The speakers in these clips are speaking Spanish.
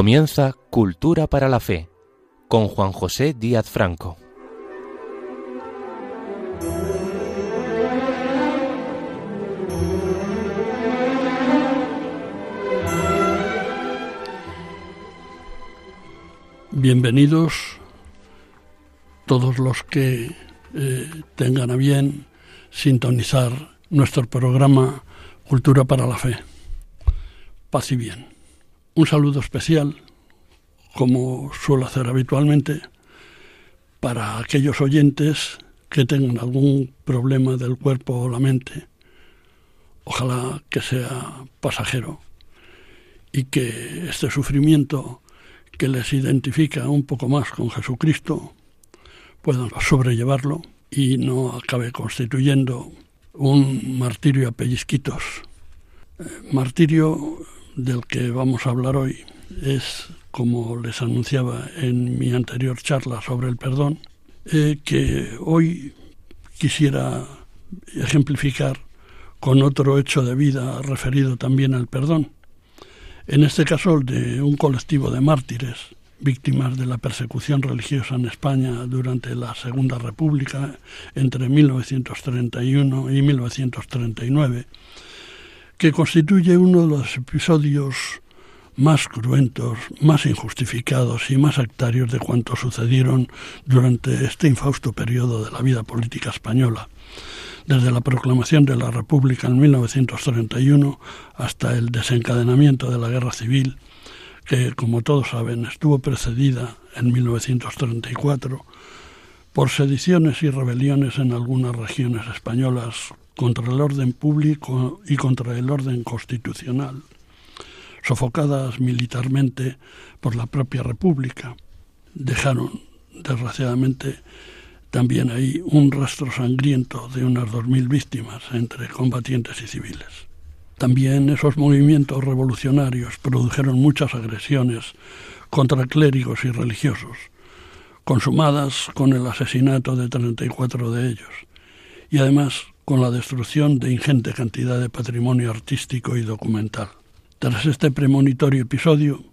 Comienza Cultura para la Fe con Juan José Díaz Franco. Bienvenidos todos los que eh, tengan a bien sintonizar nuestro programa Cultura para la Fe. Paz y bien. Un saludo especial, como suelo hacer habitualmente, para aquellos oyentes que tengan algún problema del cuerpo o la mente. Ojalá que sea pasajero y que este sufrimiento que les identifica un poco más con Jesucristo puedan sobrellevarlo y no acabe constituyendo un martirio a pellizquitos. Eh, martirio del que vamos a hablar hoy es, como les anunciaba en mi anterior charla sobre el perdón, eh, que hoy quisiera ejemplificar con otro hecho de vida referido también al perdón. En este caso, el de un colectivo de mártires víctimas de la persecución religiosa en España durante la Segunda República entre 1931 y 1939, que constituye uno de los episodios más cruentos, más injustificados y más sectarios de cuanto sucedieron durante este infausto periodo de la vida política española, desde la proclamación de la República en 1931 hasta el desencadenamiento de la Guerra Civil que, como todos saben, estuvo precedida en 1934 por sediciones y rebeliones en algunas regiones españolas contra el orden público y contra el orden constitucional, sofocadas militarmente por la propia República. Dejaron, desgraciadamente, también ahí un rastro sangriento de unas dos mil víctimas entre combatientes y civiles. También esos movimientos revolucionarios produjeron muchas agresiones contra clérigos y religiosos, consumadas con el asesinato de 34 de ellos, y además con la destrucción de ingente cantidad de patrimonio artístico y documental. Tras este premonitorio episodio,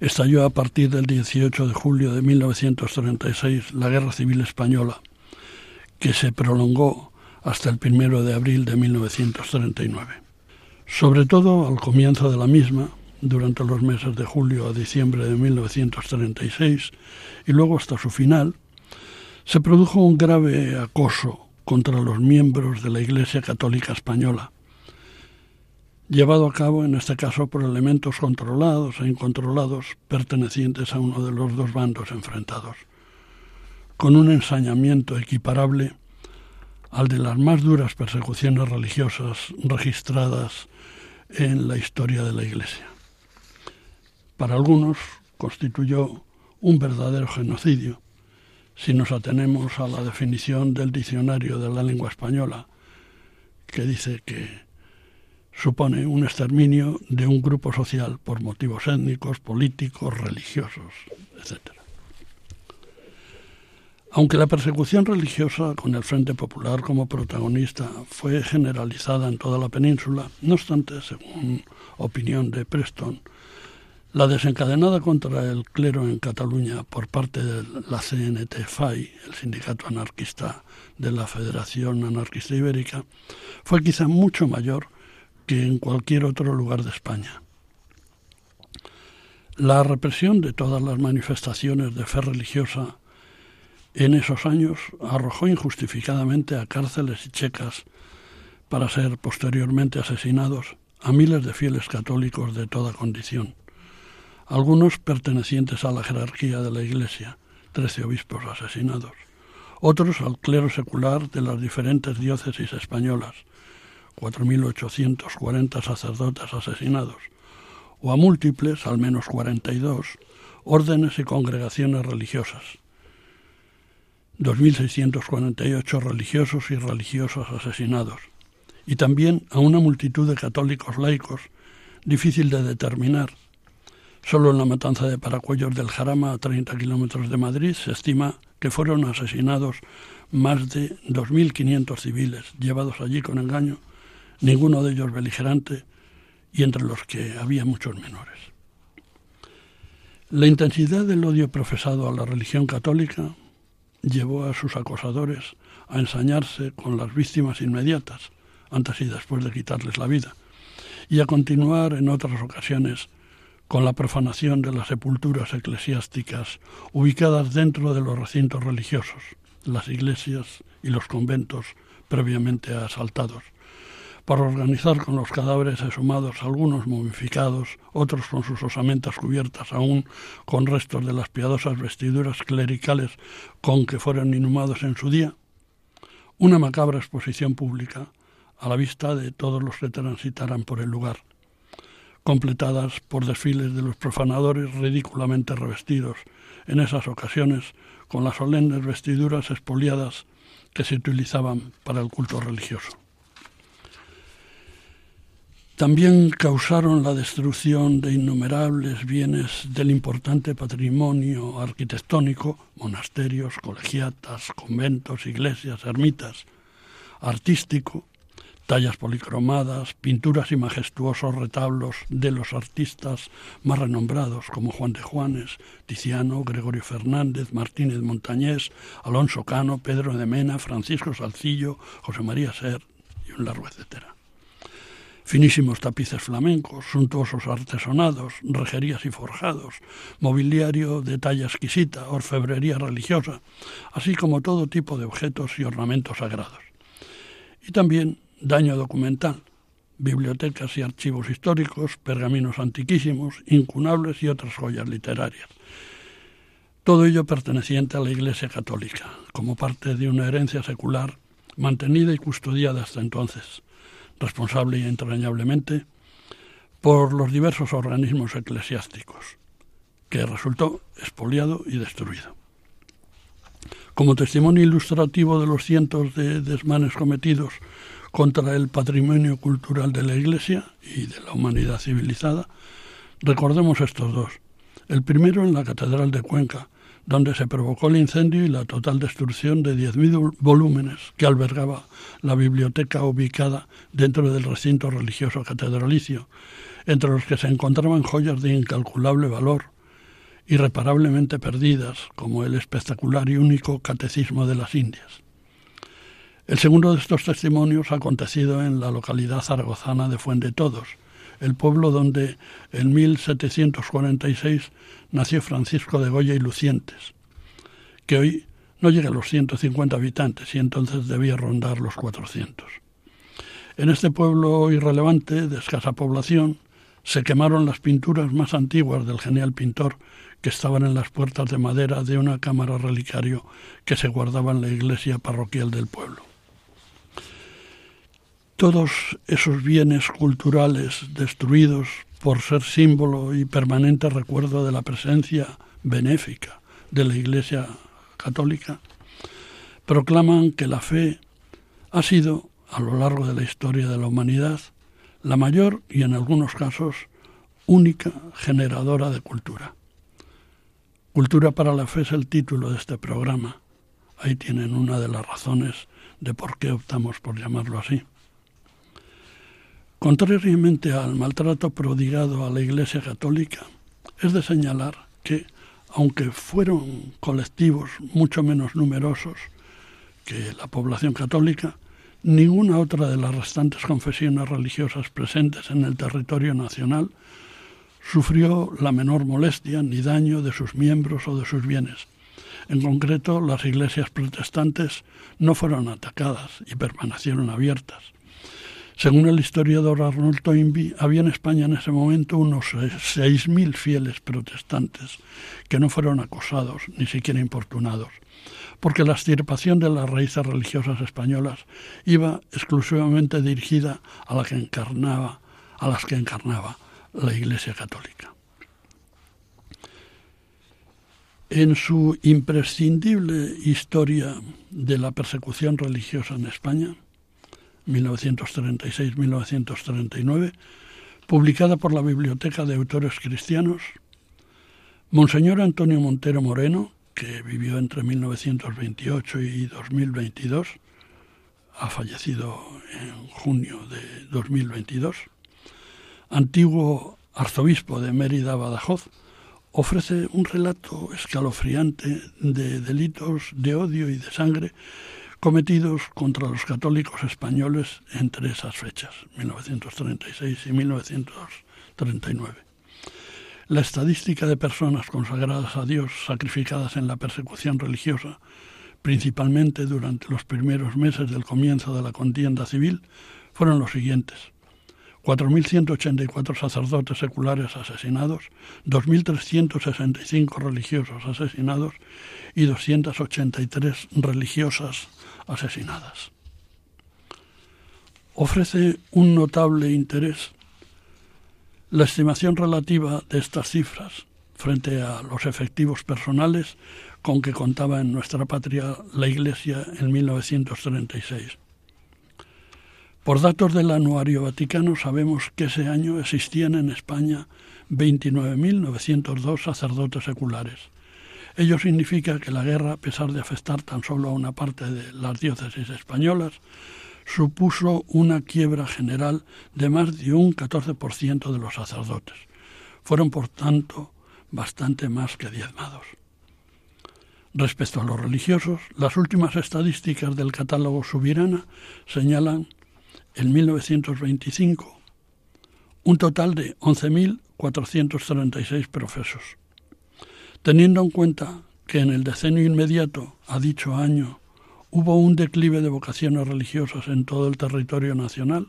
estalló a partir del 18 de julio de 1936 la Guerra Civil Española, que se prolongó hasta el 1 de abril de 1939. Sobre todo al comienzo de la misma, durante los meses de julio a diciembre de 1936 y luego hasta su final, se produjo un grave acoso contra los miembros de la Iglesia Católica Española, llevado a cabo en este caso por elementos controlados e incontrolados pertenecientes a uno de los dos bandos enfrentados, con un ensañamiento equiparable al de las más duras persecuciones religiosas registradas en la historia de la Iglesia. Para algunos constituyó un verdadero genocidio, si nos atenemos a la definición del diccionario de la lengua española, que dice que supone un exterminio de un grupo social por motivos étnicos, políticos, religiosos, etc. Aunque la persecución religiosa con el Frente Popular como protagonista fue generalizada en toda la península, no obstante, según opinión de Preston, la desencadenada contra el clero en Cataluña por parte de la CNT-FAI, el sindicato anarquista de la Federación Anarquista Ibérica, fue quizá mucho mayor que en cualquier otro lugar de España. La represión de todas las manifestaciones de fe religiosa en esos años arrojó injustificadamente a cárceles y checas para ser posteriormente asesinados a miles de fieles católicos de toda condición, algunos pertenecientes a la jerarquía de la Iglesia, trece obispos asesinados, otros al clero secular de las diferentes diócesis españolas, 4.840 sacerdotes asesinados, o a múltiples, al menos 42, órdenes y congregaciones religiosas, 2.648 religiosos y religiosas asesinados, y también a una multitud de católicos laicos difícil de determinar. Solo en la matanza de Paracuellos del Jarama, a 30 kilómetros de Madrid, se estima que fueron asesinados más de 2.500 civiles, llevados allí con engaño, ninguno de ellos beligerante, y entre los que había muchos menores. La intensidad del odio profesado a la religión católica llevó a sus acosadores a ensañarse con las víctimas inmediatas, antes y después de quitarles la vida, y a continuar en otras ocasiones con la profanación de las sepulturas eclesiásticas ubicadas dentro de los recintos religiosos, las iglesias y los conventos previamente asaltados, para organizar con los cadáveres exhumados algunos momificados, otros con sus osamentas cubiertas aún con restos de las piadosas vestiduras clericales con que fueron inhumados en su día, una macabra exposición pública a la vista de todos los que transitaran por el lugar, completadas por desfiles de los profanadores ridículamente revestidos, en esas ocasiones con las solemnes vestiduras expoliadas que se utilizaban para el culto religioso. También causaron la destrucción de innumerables bienes del importante patrimonio arquitectónico, monasterios, colegiatas, conventos, iglesias, ermitas, artístico, tallas policromadas, pinturas y majestuosos retablos de los artistas más renombrados como Juan de Juanes, Tiziano, Gregorio Fernández, Martínez Montañés, Alonso Cano, Pedro de Mena, Francisco Salcillo, José María Ser y un largo etcétera finísimos tapices flamencos, suntuosos artesonados, rejerías y forjados, mobiliario de talla exquisita, orfebrería religiosa, así como todo tipo de objetos y ornamentos sagrados. Y también daño documental, bibliotecas y archivos históricos, pergaminos antiquísimos, incunables y otras joyas literarias. Todo ello perteneciente a la Iglesia Católica, como parte de una herencia secular mantenida y custodiada hasta entonces responsable y entrañablemente por los diversos organismos eclesiásticos, que resultó expoliado y destruido. Como testimonio ilustrativo de los cientos de desmanes cometidos contra el patrimonio cultural de la Iglesia y de la humanidad civilizada, recordemos estos dos. El primero en la Catedral de Cuenca, donde se provocó el incendio y la total destrucción de 10.000 volúmenes que albergaba la biblioteca ubicada dentro del recinto religioso catedralicio, entre los que se encontraban joyas de incalculable valor, irreparablemente perdidas, como el espectacular y único Catecismo de las Indias. El segundo de estos testimonios ha acontecido en la localidad zaragozana de Fuente Todos, el pueblo donde en 1746 nació Francisco de Goya y Lucientes, que hoy no llega a los 150 habitantes y entonces debía rondar los 400. En este pueblo irrelevante, de escasa población, se quemaron las pinturas más antiguas del genial pintor que estaban en las puertas de madera de una cámara relicario que se guardaba en la iglesia parroquial del pueblo. Todos esos bienes culturales destruidos por ser símbolo y permanente recuerdo de la presencia benéfica de la Iglesia Católica, proclaman que la fe ha sido, a lo largo de la historia de la humanidad, la mayor y en algunos casos única generadora de cultura. Cultura para la fe es el título de este programa. Ahí tienen una de las razones de por qué optamos por llamarlo así. Contrariamente al maltrato prodigado a la Iglesia Católica, es de señalar que, aunque fueron colectivos mucho menos numerosos que la población católica, ninguna otra de las restantes confesiones religiosas presentes en el territorio nacional sufrió la menor molestia ni daño de sus miembros o de sus bienes. En concreto, las iglesias protestantes no fueron atacadas y permanecieron abiertas. Según el historiador Arnold Toynbee, había en España en ese momento unos 6.000 fieles protestantes que no fueron acosados ni siquiera importunados, porque la extirpación de las raíces religiosas españolas iba exclusivamente dirigida a la que encarnaba, a las que encarnaba la Iglesia Católica. En su imprescindible historia de la persecución religiosa en España, 1936-1939, publicada por la Biblioteca de Autores Cristianos, Monseñor Antonio Montero Moreno, que vivió entre 1928 y 2022, ha fallecido en junio de 2022, antiguo arzobispo de Mérida, Badajoz, ofrece un relato escalofriante de delitos de odio y de sangre cometidos contra los católicos españoles entre esas fechas, 1936 y 1939. La estadística de personas consagradas a Dios sacrificadas en la persecución religiosa, principalmente durante los primeros meses del comienzo de la contienda civil, fueron los siguientes. 4.184 sacerdotes seculares asesinados, 2.365 religiosos asesinados y 283 religiosas asesinadas. Ofrece un notable interés la estimación relativa de estas cifras frente a los efectivos personales con que contaba en nuestra patria la Iglesia en 1936. Por datos del Anuario Vaticano sabemos que ese año existían en España 29.902 sacerdotes seculares, Ello significa que la guerra, a pesar de afectar tan solo a una parte de las diócesis españolas, supuso una quiebra general de más de un 14% de los sacerdotes. Fueron, por tanto, bastante más que diezmados. Respecto a los religiosos, las últimas estadísticas del catálogo Subirana señalan en 1925 un total de 11.436 profesos. Teniendo en cuenta que en el decenio inmediato a dicho año hubo un declive de vocaciones religiosas en todo el territorio nacional,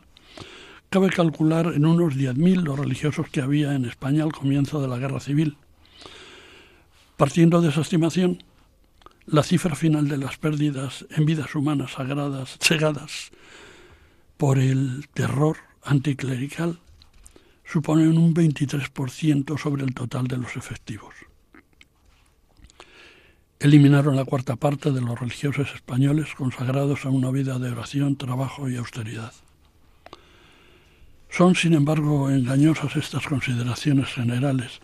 cabe calcular en unos 10.000 los religiosos que había en España al comienzo de la guerra civil. Partiendo de esa estimación, la cifra final de las pérdidas en vidas humanas sagradas, cegadas por el terror anticlerical, suponen un 23% sobre el total de los efectivos eliminaron la cuarta parte de los religiosos españoles consagrados a una vida de oración, trabajo y austeridad. Son, sin embargo, engañosas estas consideraciones generales,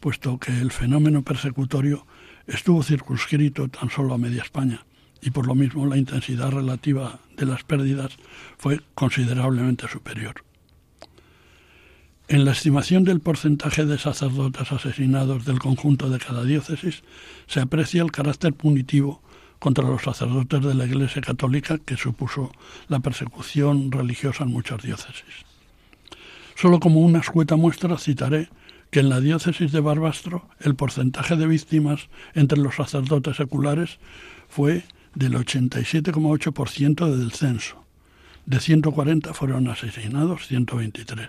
puesto que el fenómeno persecutorio estuvo circunscrito tan solo a media España, y por lo mismo la intensidad relativa de las pérdidas fue considerablemente superior. En la estimación del porcentaje de sacerdotes asesinados del conjunto de cada diócesis se aprecia el carácter punitivo contra los sacerdotes de la Iglesia Católica que supuso la persecución religiosa en muchas diócesis. Solo como una escueta muestra citaré que en la diócesis de Barbastro el porcentaje de víctimas entre los sacerdotes seculares fue del 87,8% del censo. De 140 fueron asesinados 123.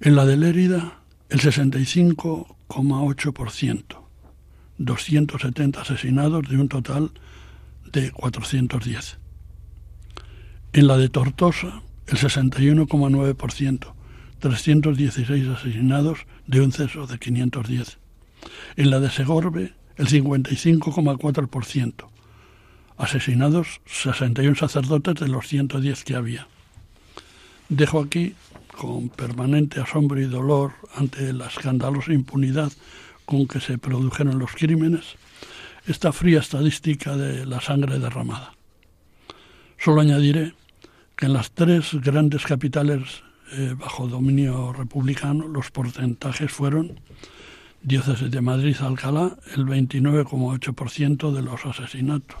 En la de Lérida, el 65,8%, 270 asesinados de un total de 410. En la de Tortosa, el 61,9%, 316 asesinados de un ceso de 510. En la de Segorbe, el 55,4%, asesinados 61 sacerdotes de los 110 que había. Dejo aquí con permanente asombro y dolor ante la escandalosa impunidad con que se produjeron los crímenes, esta fría estadística de la sangre derramada. Solo añadiré que en las tres grandes capitales eh, bajo dominio republicano los porcentajes fueron diócesis de Madrid Alcalá el 29,8% de los asesinatos.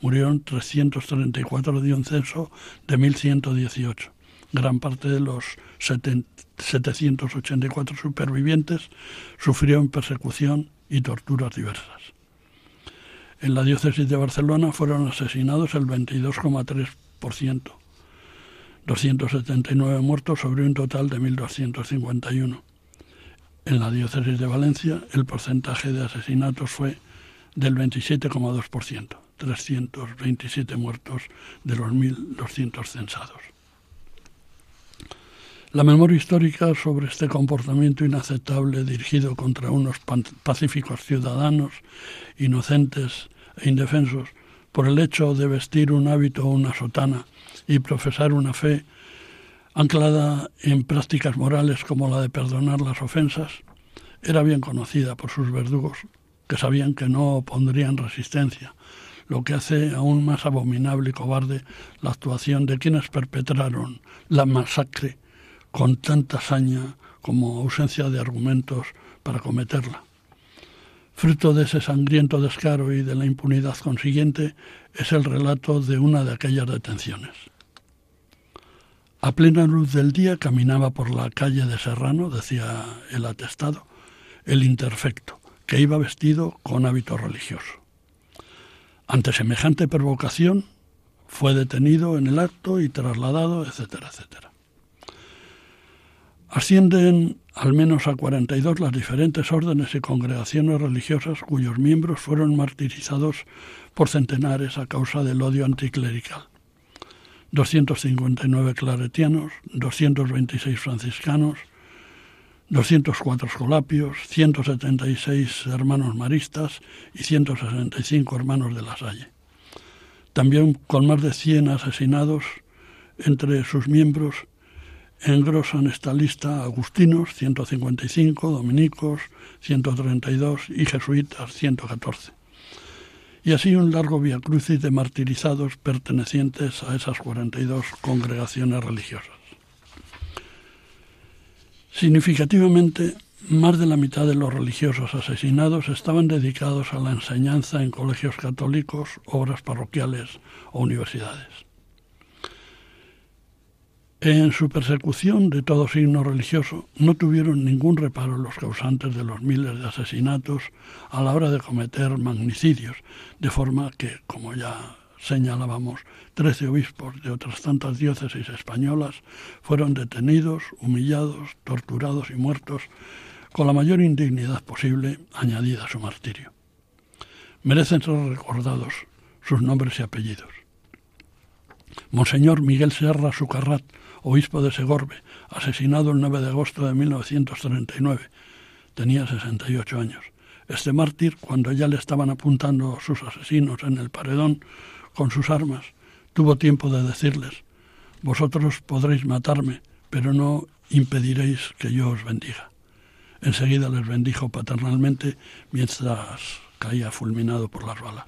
Murieron 334 de un censo de 1118 gran parte de los 784 supervivientes sufrieron persecución y torturas diversas. En la diócesis de Barcelona fueron asesinados el 22,3%, 279 muertos sobre un total de 1.251. En la diócesis de Valencia el porcentaje de asesinatos fue del 27,2%, 327 muertos de los 1.200 censados. La memoria histórica sobre este comportamiento inaceptable dirigido contra unos pacíficos ciudadanos inocentes e indefensos por el hecho de vestir un hábito o una sotana y profesar una fe anclada en prácticas morales como la de perdonar las ofensas, era bien conocida por sus verdugos, que sabían que no opondrían resistencia, lo que hace aún más abominable y cobarde la actuación de quienes perpetraron la masacre con tanta hazaña como ausencia de argumentos para cometerla. Fruto de ese sangriento descaro y de la impunidad consiguiente es el relato de una de aquellas detenciones. A plena luz del día caminaba por la calle de Serrano, decía el atestado, el interfecto, que iba vestido con hábito religioso. Ante semejante provocación, fue detenido en el acto y trasladado, etcétera, etcétera. Ascienden al menos a 42 las diferentes órdenes y congregaciones religiosas cuyos miembros fueron martirizados por centenares a causa del odio anticlerical. 259 claretianos, 226 franciscanos, 204 escolapios, 176 hermanos maristas y 165 hermanos de la Salle. También con más de 100 asesinados entre sus miembros engrosan esta lista agustinos 155, dominicos 132 y jesuitas 114. Y así un largo crucis de martirizados pertenecientes a esas 42 congregaciones religiosas. Significativamente, más de la mitad de los religiosos asesinados estaban dedicados a la enseñanza en colegios católicos, obras parroquiales o universidades. En su persecución de todo signo religioso no tuvieron ningún reparo los causantes de los miles de asesinatos a la hora de cometer magnicidios, de forma que, como ya señalábamos, trece obispos de otras tantas diócesis españolas fueron detenidos, humillados, torturados y muertos con la mayor indignidad posible añadida a su martirio. Merecen ser recordados sus nombres y apellidos. Monseñor Miguel Serra Sucarrat, obispo de Segorbe, asesinado el 9 de agosto de 1939. Tenía 68 años. Este mártir, cuando ya le estaban apuntando sus asesinos en el paredón con sus armas, tuvo tiempo de decirles, vosotros podréis matarme, pero no impediréis que yo os bendiga. Enseguida les bendijo paternalmente mientras caía fulminado por las balas.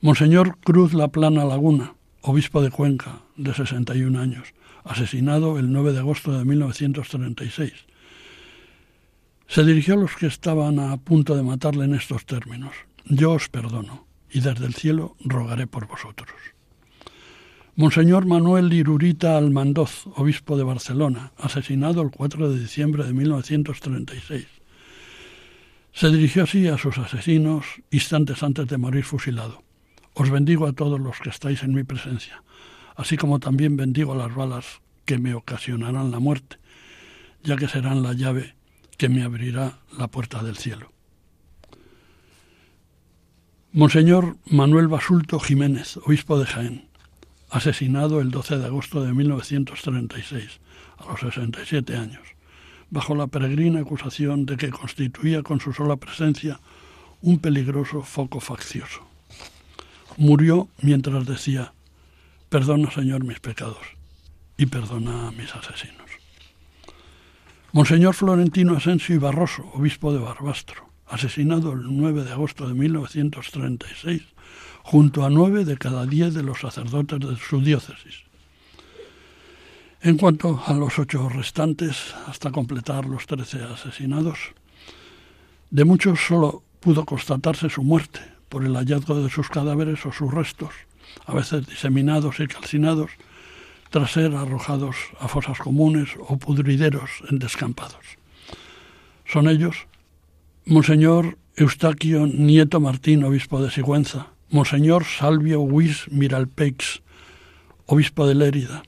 Monseñor Cruz La Plana Laguna, obispo de Cuenca, de 61 años, asesinado el 9 de agosto de 1936. Se dirigió a los que estaban a punto de matarle en estos términos. Yo os perdono y desde el cielo rogaré por vosotros. Monseñor Manuel Irurita Almandoz, obispo de Barcelona, asesinado el 4 de diciembre de 1936. Se dirigió así a sus asesinos instantes antes de morir fusilado. Os bendigo a todos los que estáis en mi presencia, así como también bendigo las balas que me ocasionarán la muerte, ya que serán la llave que me abrirá la puerta del cielo. Monseñor Manuel Basulto Jiménez, obispo de Jaén, asesinado el 12 de agosto de 1936, a los 67 años, bajo la peregrina acusación de que constituía con su sola presencia un peligroso foco faccioso murió mientras decía, perdona Señor mis pecados y perdona a mis asesinos. Monseñor Florentino Asensio y Barroso, obispo de Barbastro, asesinado el 9 de agosto de 1936, junto a nueve de cada diez de los sacerdotes de su diócesis. En cuanto a los ocho restantes, hasta completar los trece asesinados, de muchos solo pudo constatarse su muerte, por el hallazgo de sus cadáveres o sus restos, a veces diseminados y calcinados, tras ser arrojados a fosas comunes o pudrideros en descampados. Son ellos Monseñor Eustaquio Nieto Martín, obispo de Sigüenza, Monseñor Salvio Huis Miralpeix, obispo de Lérida,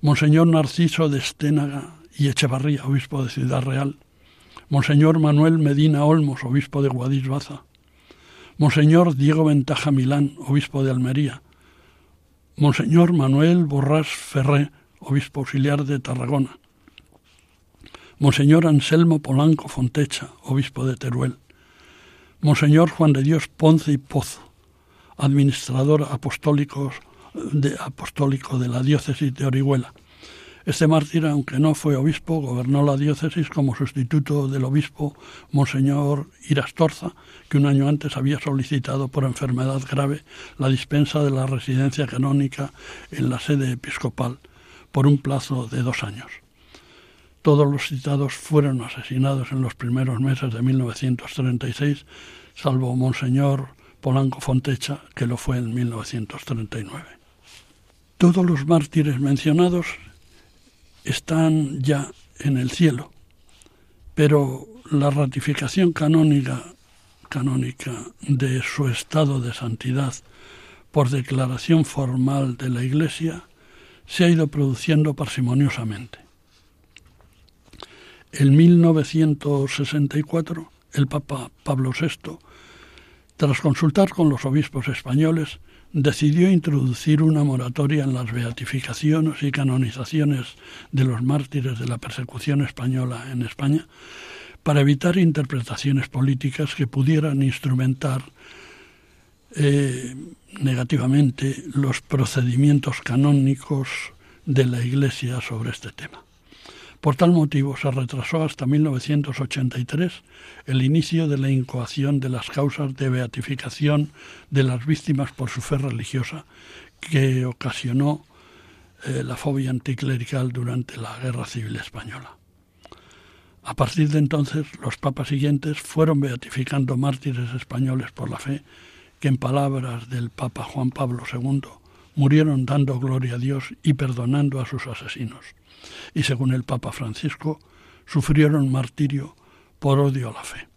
Monseñor Narciso de Esténaga y Echevarría, obispo de Ciudad Real, Monseñor Manuel Medina Olmos, obispo de Guadix Monseñor Diego Ventaja Milán, obispo de Almería, Monseñor Manuel Borrás Ferré, obispo auxiliar de Tarragona, Monseñor Anselmo Polanco Fontecha, obispo de Teruel, Monseñor Juan de Dios Ponce y Pozo, administrador apostólico de, apostólico de la diócesis de Orihuela, este mártir, aunque no fue obispo, gobernó la diócesis como sustituto del obispo Monseñor Irastorza, que un año antes había solicitado por enfermedad grave la dispensa de la residencia canónica en la sede episcopal por un plazo de dos años. Todos los citados fueron asesinados en los primeros meses de 1936, salvo Monseñor Polanco Fontecha, que lo fue en 1939. Todos los mártires mencionados están ya en el cielo, pero la ratificación canónica, canónica de su estado de santidad por declaración formal de la Iglesia se ha ido produciendo parsimoniosamente. En 1964, el Papa Pablo VI, tras consultar con los obispos españoles, decidió introducir una moratoria en las beatificaciones y canonizaciones de los mártires de la persecución española en España para evitar interpretaciones políticas que pudieran instrumentar eh, negativamente los procedimientos canónicos de la Iglesia sobre este tema. Por tal motivo se retrasó hasta 1983 el inicio de la incoación de las causas de beatificación de las víctimas por su fe religiosa que ocasionó eh, la fobia anticlerical durante la Guerra Civil Española. A partir de entonces, los papas siguientes fueron beatificando mártires españoles por la fe que en palabras del Papa Juan Pablo II murieron dando gloria a Dios y perdonando a sus asesinos. Y según el Papa Francisco, sufrieron martirio por odio a la fe.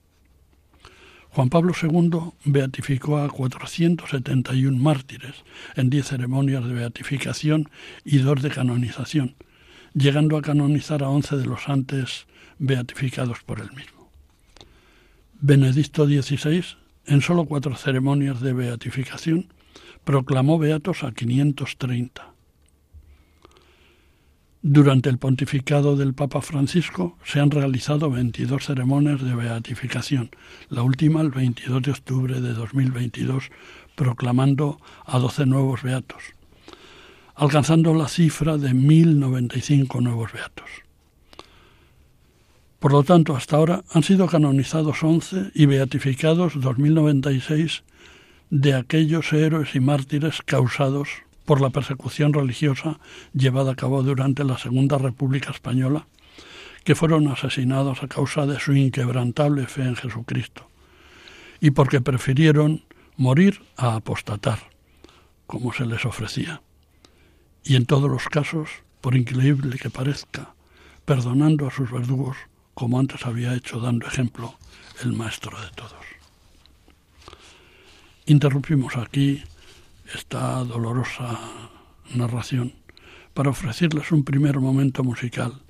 Juan Pablo II beatificó a 471 mártires en 10 ceremonias de beatificación y dos de canonización, llegando a canonizar a 11 de los antes beatificados por él mismo. Benedicto XVI en solo cuatro ceremonias de beatificación, proclamó beatos a 530. Durante el pontificado del Papa Francisco se han realizado 22 ceremonias de beatificación, la última el 22 de octubre de 2022, proclamando a 12 nuevos beatos, alcanzando la cifra de 1.095 nuevos beatos. Por lo tanto, hasta ahora han sido canonizados 11 y beatificados 2096 de aquellos héroes y mártires causados por la persecución religiosa llevada a cabo durante la Segunda República Española, que fueron asesinados a causa de su inquebrantable fe en Jesucristo, y porque prefirieron morir a apostatar, como se les ofrecía. Y en todos los casos, por increíble que parezca, perdonando a sus verdugos como antes había hecho dando ejemplo el maestro de todos. Interrumpimos aquí esta dolorosa narración para ofrecerles un primer momento musical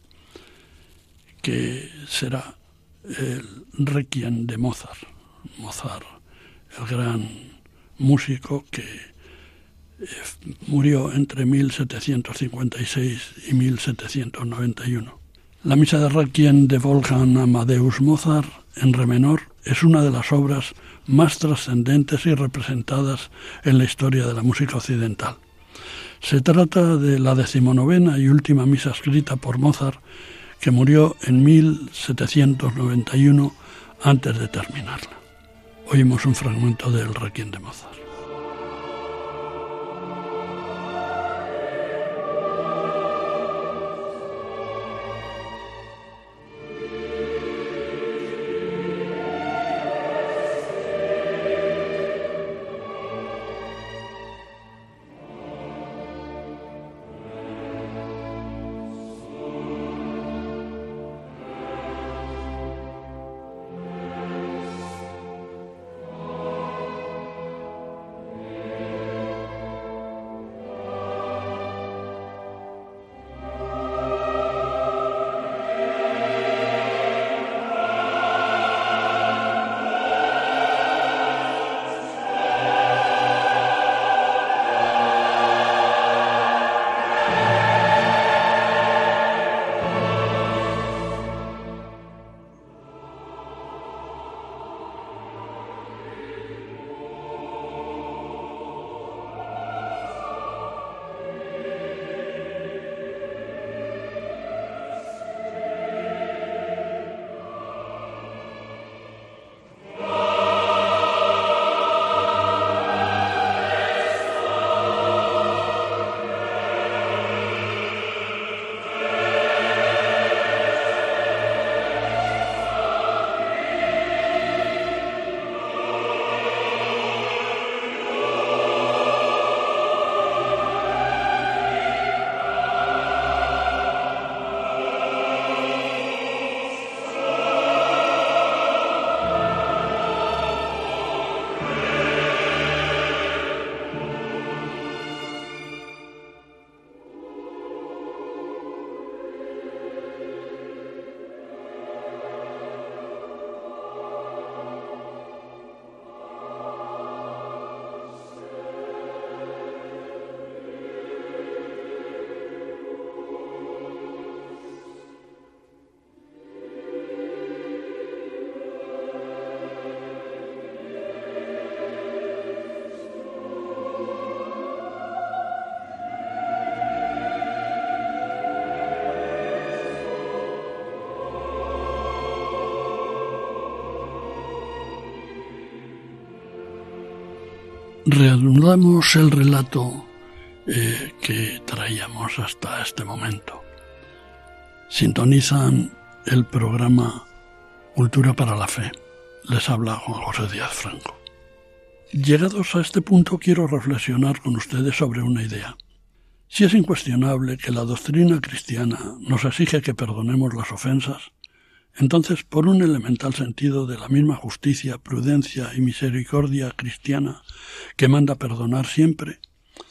que será el Requiem de Mozart. Mozart, el gran músico que eh, murió entre 1756 y 1791. La misa de Requiem de Wolfgang Amadeus Mozart en re menor es una de las obras más trascendentes y representadas en la historia de la música occidental. Se trata de la decimonovena y última misa escrita por Mozart, que murió en 1791 antes de terminarla. Oímos un fragmento del Requiem de Mozart. Reanudamos el relato eh, que traíamos hasta este momento. Sintonizan el programa Cultura para la Fe. Les habla Juan José Díaz Franco. Llegados a este punto quiero reflexionar con ustedes sobre una idea. Si es incuestionable que la doctrina cristiana nos exige que perdonemos las ofensas, entonces, por un elemental sentido de la misma justicia, prudencia y misericordia cristiana que manda perdonar siempre,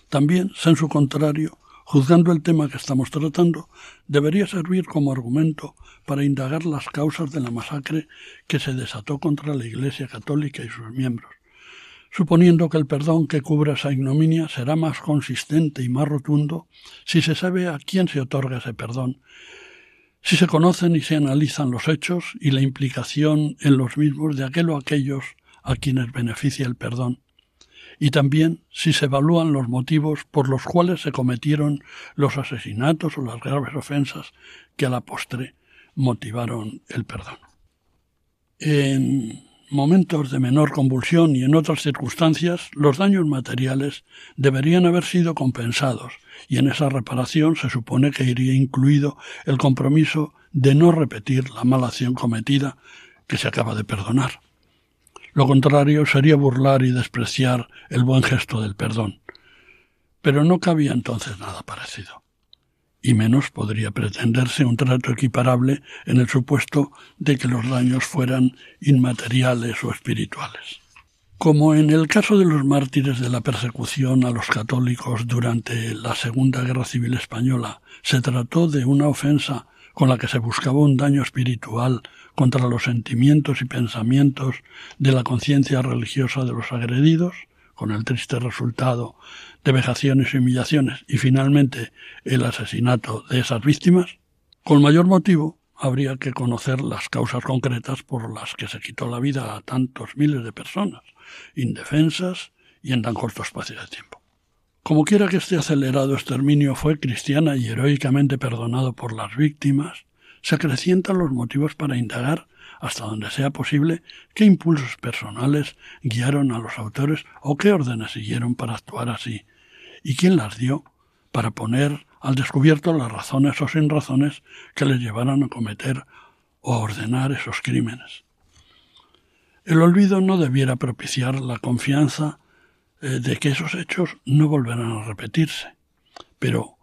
también, en su contrario, juzgando el tema que estamos tratando, debería servir como argumento para indagar las causas de la masacre que se desató contra la Iglesia católica y sus miembros, suponiendo que el perdón que cubra esa ignominia será más consistente y más rotundo si se sabe a quién se otorga ese perdón si se conocen y se analizan los hechos y la implicación en los mismos de aquel o aquellos a quienes beneficia el perdón, y también si se evalúan los motivos por los cuales se cometieron los asesinatos o las graves ofensas que a la postre motivaron el perdón. En momentos de menor convulsión y en otras circunstancias, los daños materiales deberían haber sido compensados, y en esa reparación se supone que iría incluido el compromiso de no repetir la mala acción cometida que se acaba de perdonar. Lo contrario sería burlar y despreciar el buen gesto del perdón. Pero no cabía entonces nada parecido y menos podría pretenderse un trato equiparable en el supuesto de que los daños fueran inmateriales o espirituales. Como en el caso de los mártires de la persecución a los católicos durante la Segunda Guerra Civil Española se trató de una ofensa con la que se buscaba un daño espiritual contra los sentimientos y pensamientos de la conciencia religiosa de los agredidos, con el triste resultado de vejaciones y humillaciones y finalmente el asesinato de esas víctimas, con mayor motivo habría que conocer las causas concretas por las que se quitó la vida a tantos miles de personas, indefensas y en tan corto espacio de tiempo. Como quiera que este acelerado exterminio fue cristiana y heroicamente perdonado por las víctimas, se acrecientan los motivos para indagar hasta donde sea posible, qué impulsos personales guiaron a los autores o qué órdenes siguieron para actuar así, y quién las dio para poner al descubierto las razones o sin razones que les llevaron a cometer o a ordenar esos crímenes. El olvido no debiera propiciar la confianza eh, de que esos hechos no volverán a repetirse, pero,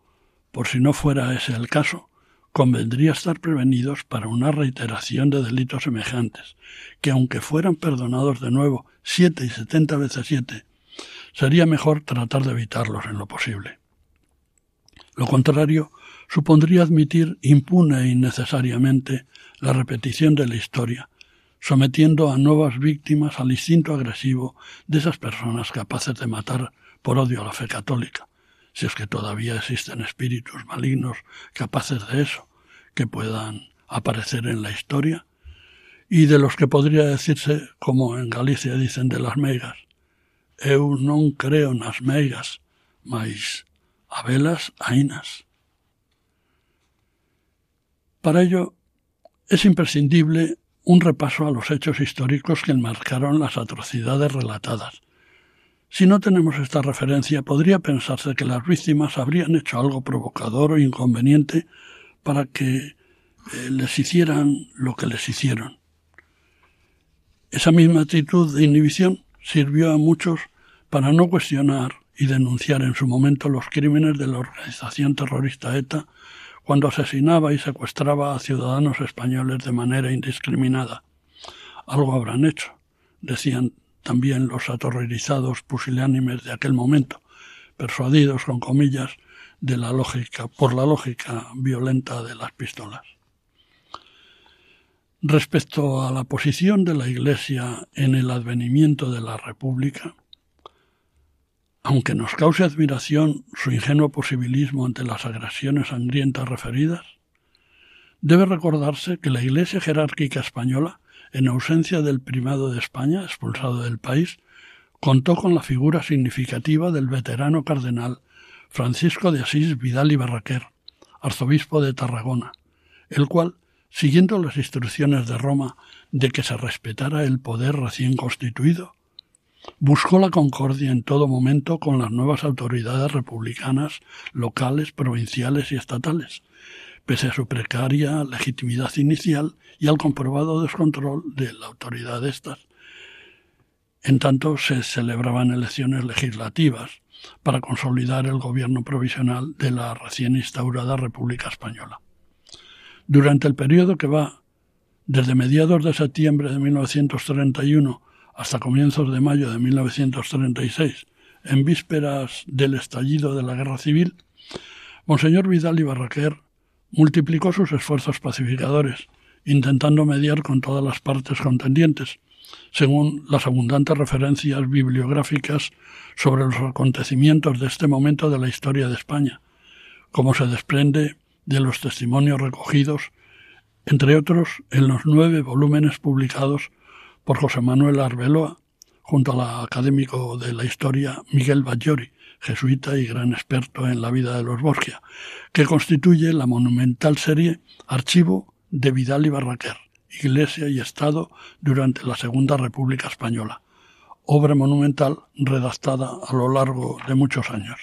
por si no fuera ese el caso, convendría estar prevenidos para una reiteración de delitos semejantes, que aunque fueran perdonados de nuevo siete y setenta veces siete, sería mejor tratar de evitarlos en lo posible. Lo contrario supondría admitir impune e innecesariamente la repetición de la historia, sometiendo a nuevas víctimas al instinto agresivo de esas personas capaces de matar por odio a la fe católica, si es que todavía existen espíritus malignos capaces de eso, que puedan aparecer en la historia y de los que podría decirse, como en Galicia dicen de las meigas, eu non creo nas meigas, mais a velas hainas. Para ello, es imprescindible un repaso a los hechos históricos que enmarcaron las atrocidades relatadas. Si no tenemos esta referencia, podría pensarse que las víctimas habrían hecho algo provocador o inconveniente para que eh, les hicieran lo que les hicieron. Esa misma actitud de inhibición sirvió a muchos para no cuestionar y denunciar en su momento los crímenes de la organización terrorista ETA cuando asesinaba y secuestraba a ciudadanos españoles de manera indiscriminada. Algo habrán hecho, decían también los aterrorizados pusilánimes de aquel momento, persuadidos con comillas de la lógica, por la lógica violenta de las pistolas. Respecto a la posición de la Iglesia en el advenimiento de la República, aunque nos cause admiración su ingenuo posibilismo ante las agresiones sangrientas referidas, debe recordarse que la Iglesia jerárquica española en ausencia del primado de España, expulsado del país, contó con la figura significativa del veterano cardenal Francisco de Asís Vidal y Barraquer, arzobispo de Tarragona, el cual, siguiendo las instrucciones de Roma de que se respetara el poder recién constituido, Buscó la concordia en todo momento con las nuevas autoridades republicanas locales, provinciales y estatales, pese a su precaria legitimidad inicial y al comprobado descontrol de la autoridad de estas. En tanto, se celebraban elecciones legislativas para consolidar el gobierno provisional de la recién instaurada República Española. Durante el periodo que va desde mediados de septiembre de 1931 hasta comienzos de mayo de 1936, en vísperas del estallido de la Guerra Civil, Monseñor Vidal y Barraquer multiplicó sus esfuerzos pacificadores, intentando mediar con todas las partes contendientes, según las abundantes referencias bibliográficas sobre los acontecimientos de este momento de la historia de España, como se desprende de los testimonios recogidos, entre otros en los nueve volúmenes publicados por José Manuel Arbeloa, junto al académico de la historia Miguel Bajori, jesuita y gran experto en la vida de los Borgia, que constituye la monumental serie Archivo de Vidal y Barraquer, Iglesia y Estado durante la Segunda República Española, obra monumental redactada a lo largo de muchos años.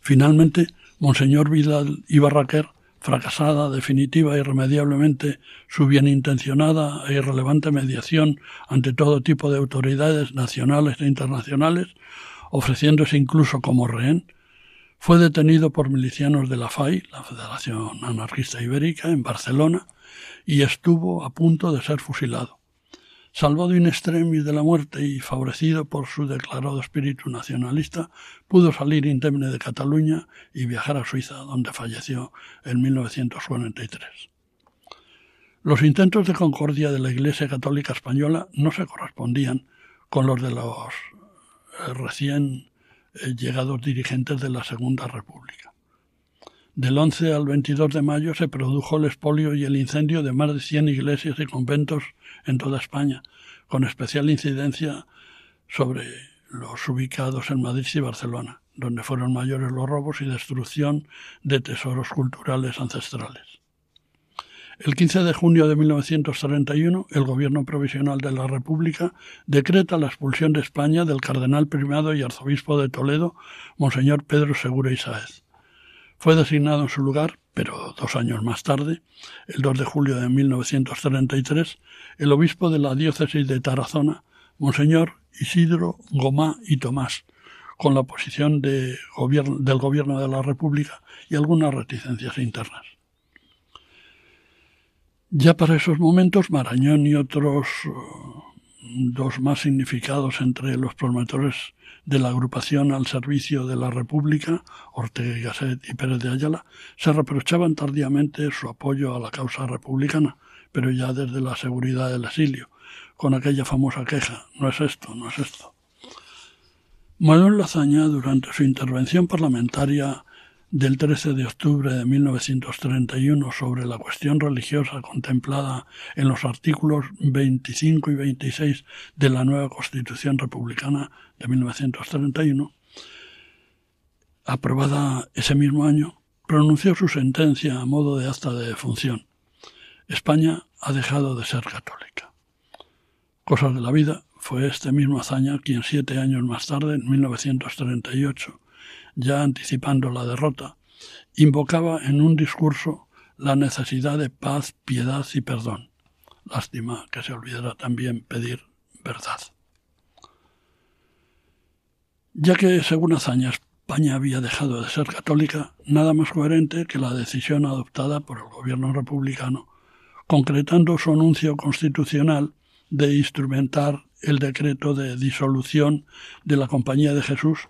Finalmente, Monseñor Vidal y Barraquer, fracasada definitiva e irremediablemente su bienintencionada e irrelevante mediación ante todo tipo de autoridades nacionales e internacionales, ofreciéndose incluso como rehén, fue detenido por milicianos de la FAI, la Federación Anarquista Ibérica, en Barcelona, y estuvo a punto de ser fusilado. Salvado in extremis de la muerte y favorecido por su declarado espíritu nacionalista, pudo salir indemne de Cataluña y viajar a Suiza, donde falleció en 1943. Los intentos de concordia de la Iglesia Católica Española no se correspondían con los de los eh, recién eh, llegados dirigentes de la Segunda República. Del 11 al 22 de mayo se produjo el expolio y el incendio de más de 100 iglesias y conventos en toda España, con especial incidencia sobre los ubicados en Madrid y Barcelona, donde fueron mayores los robos y destrucción de tesoros culturales ancestrales. El 15 de junio de 1931, el Gobierno Provisional de la República decreta la expulsión de España del cardenal primado y arzobispo de Toledo, Monseñor Pedro Segura y Sáez. Fue designado en su lugar, pero dos años más tarde, el 2 de julio de 1933, el obispo de la diócesis de Tarazona, Monseñor Isidro Gomá y Tomás, con la posición de del Gobierno de la República y algunas reticencias internas. Ya para esos momentos, Marañón y otros dos más significados entre los promotores de la agrupación al servicio de la República, Ortega y Gasset y Pérez de Ayala, se reprochaban tardíamente su apoyo a la causa republicana, pero ya desde la seguridad del exilio, con aquella famosa queja, no es esto, no es esto. Manuel Lazaña, durante su intervención parlamentaria del 13 de octubre de 1931 sobre la cuestión religiosa contemplada en los artículos 25 y 26 de la nueva Constitución Republicana de 1931, aprobada ese mismo año, pronunció su sentencia a modo de acta de defunción. España ha dejado de ser católica. Cosas de la vida fue este mismo hazaña quien siete años más tarde, en 1938, ya anticipando la derrota, invocaba en un discurso la necesidad de paz, piedad y perdón. Lástima que se olvidara también pedir verdad. Ya que, según Azaña, España había dejado de ser católica, nada más coherente que la decisión adoptada por el gobierno republicano, concretando su anuncio constitucional de instrumentar el decreto de disolución de la Compañía de Jesús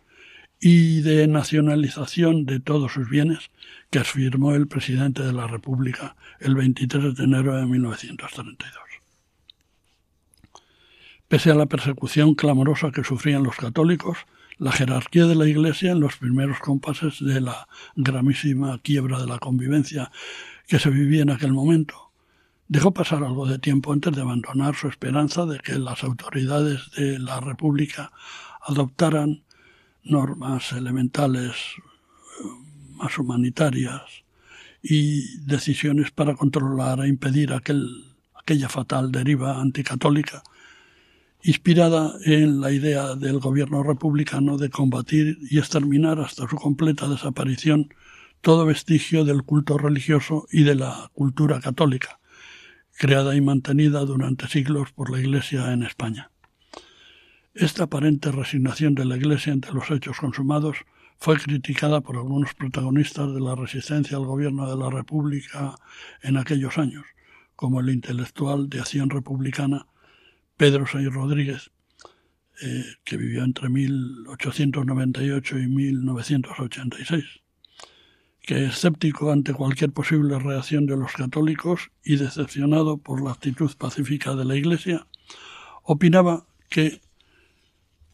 y de nacionalización de todos sus bienes que afirmó el presidente de la República el 23 de enero de 1932. Pese a la persecución clamorosa que sufrían los católicos, la jerarquía de la Iglesia en los primeros compases de la gravísima quiebra de la convivencia que se vivía en aquel momento, dejó pasar algo de tiempo antes de abandonar su esperanza de que las autoridades de la República adoptaran normas elementales eh, más humanitarias y decisiones para controlar e impedir aquel, aquella fatal deriva anticatólica inspirada en la idea del gobierno republicano de combatir y exterminar hasta su completa desaparición todo vestigio del culto religioso y de la cultura católica, creada y mantenida durante siglos por la Iglesia en España. Esta aparente resignación de la Iglesia ante los hechos consumados fue criticada por algunos protagonistas de la resistencia al gobierno de la República en aquellos años, como el intelectual de Acción Republicana Pedro Sey Rodríguez, eh, que vivió entre 1898 y 1986, que escéptico ante cualquier posible reacción de los católicos y decepcionado por la actitud pacífica de la Iglesia, opinaba que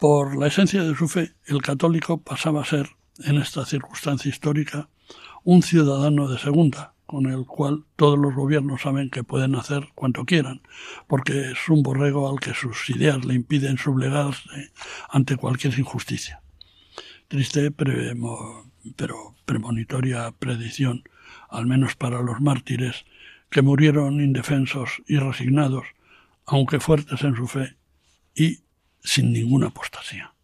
por la esencia de su fe, el católico pasaba a ser, en esta circunstancia histórica, un ciudadano de segunda, con el cual todos los gobiernos saben que pueden hacer cuanto quieran, porque es un borrego al que sus ideas le impiden sublegarse ante cualquier injusticia. Triste pero premonitoria predicción, al menos para los mártires, que murieron indefensos y resignados, aunque fuertes en su fe, y sin ninguna apostasía.